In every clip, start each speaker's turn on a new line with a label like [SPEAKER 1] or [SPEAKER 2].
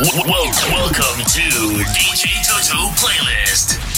[SPEAKER 1] Welcome to DJ Toto Playlist.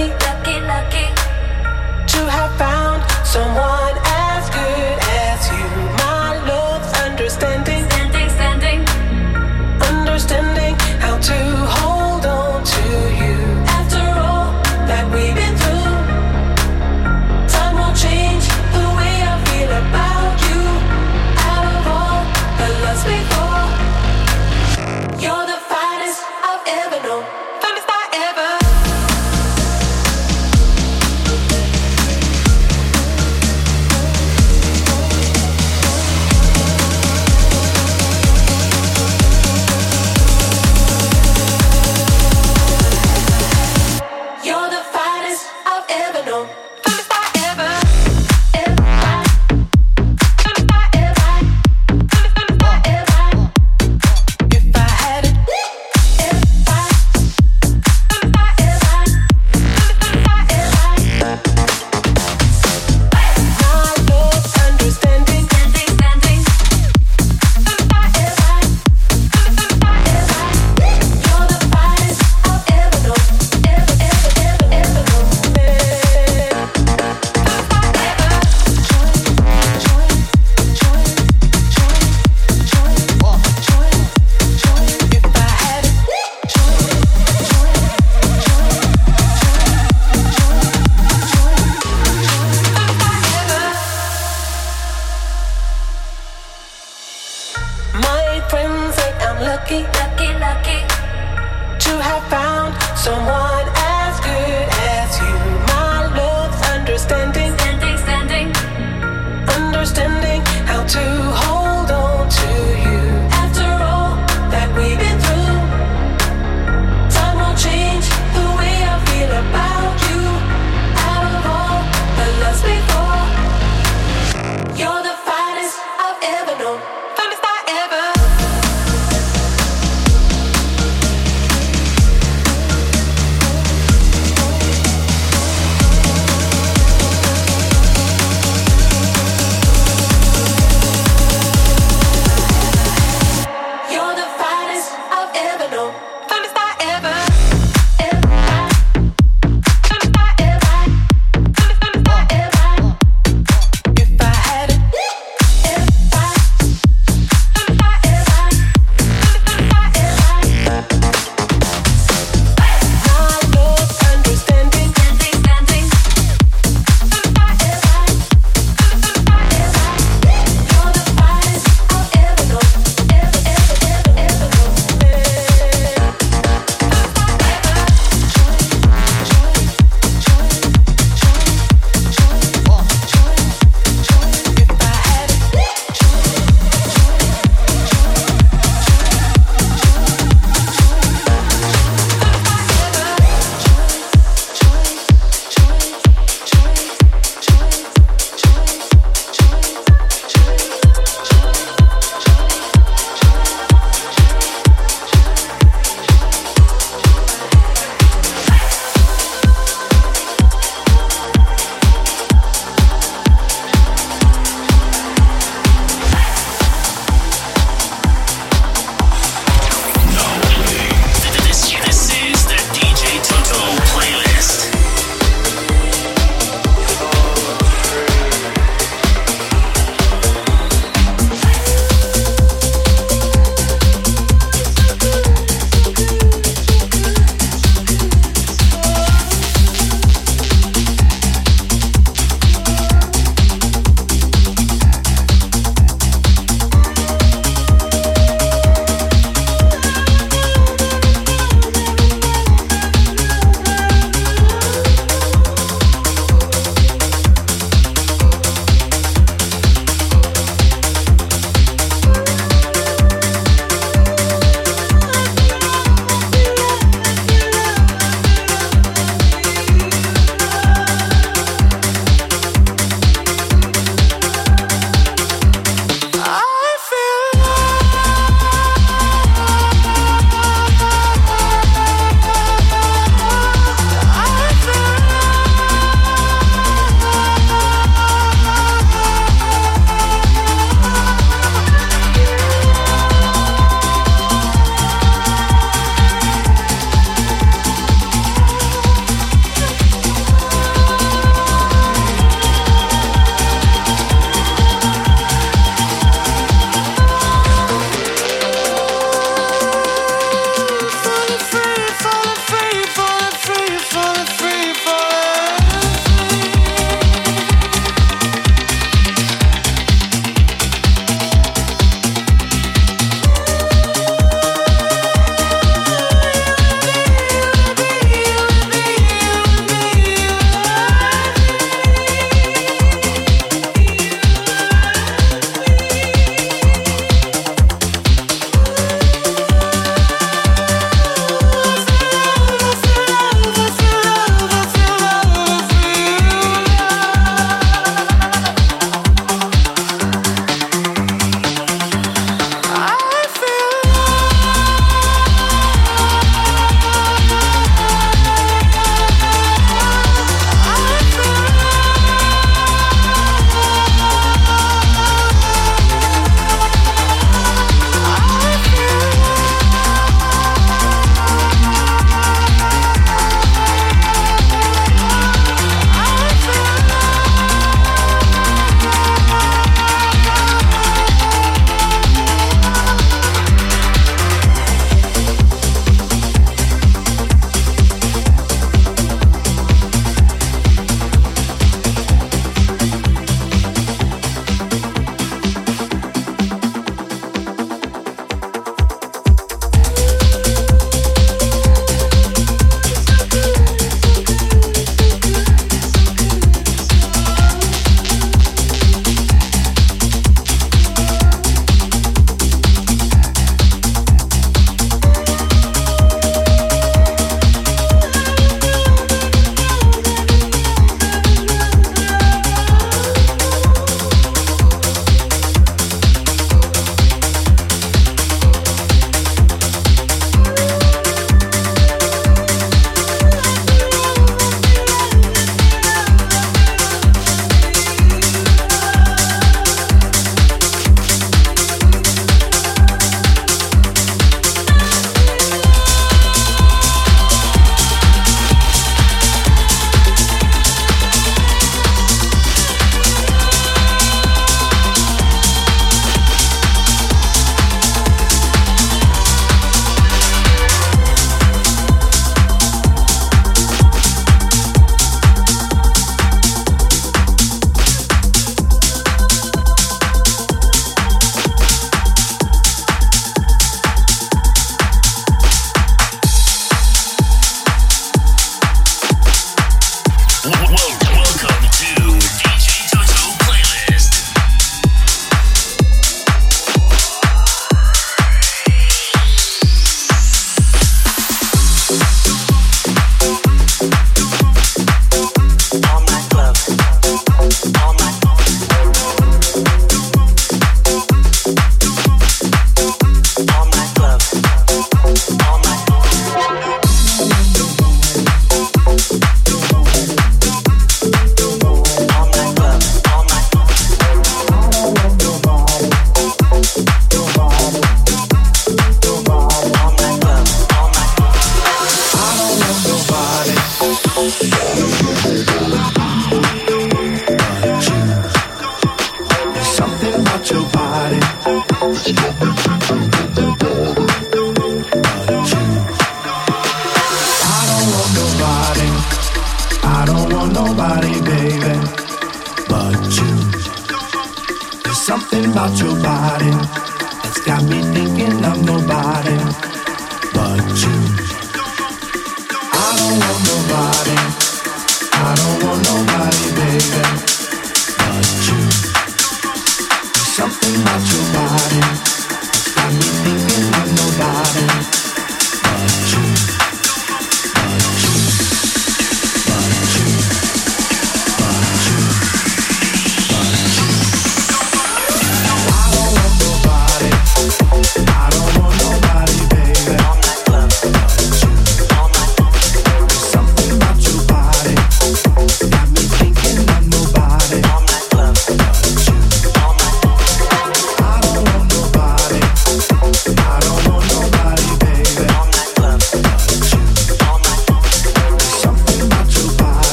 [SPEAKER 2] lucky, lucky, lucky to
[SPEAKER 3] have
[SPEAKER 4] found.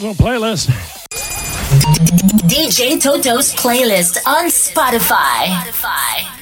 [SPEAKER 4] Toto playlist.
[SPEAKER 5] DJ Toto's playlist on Spotify. Spotify.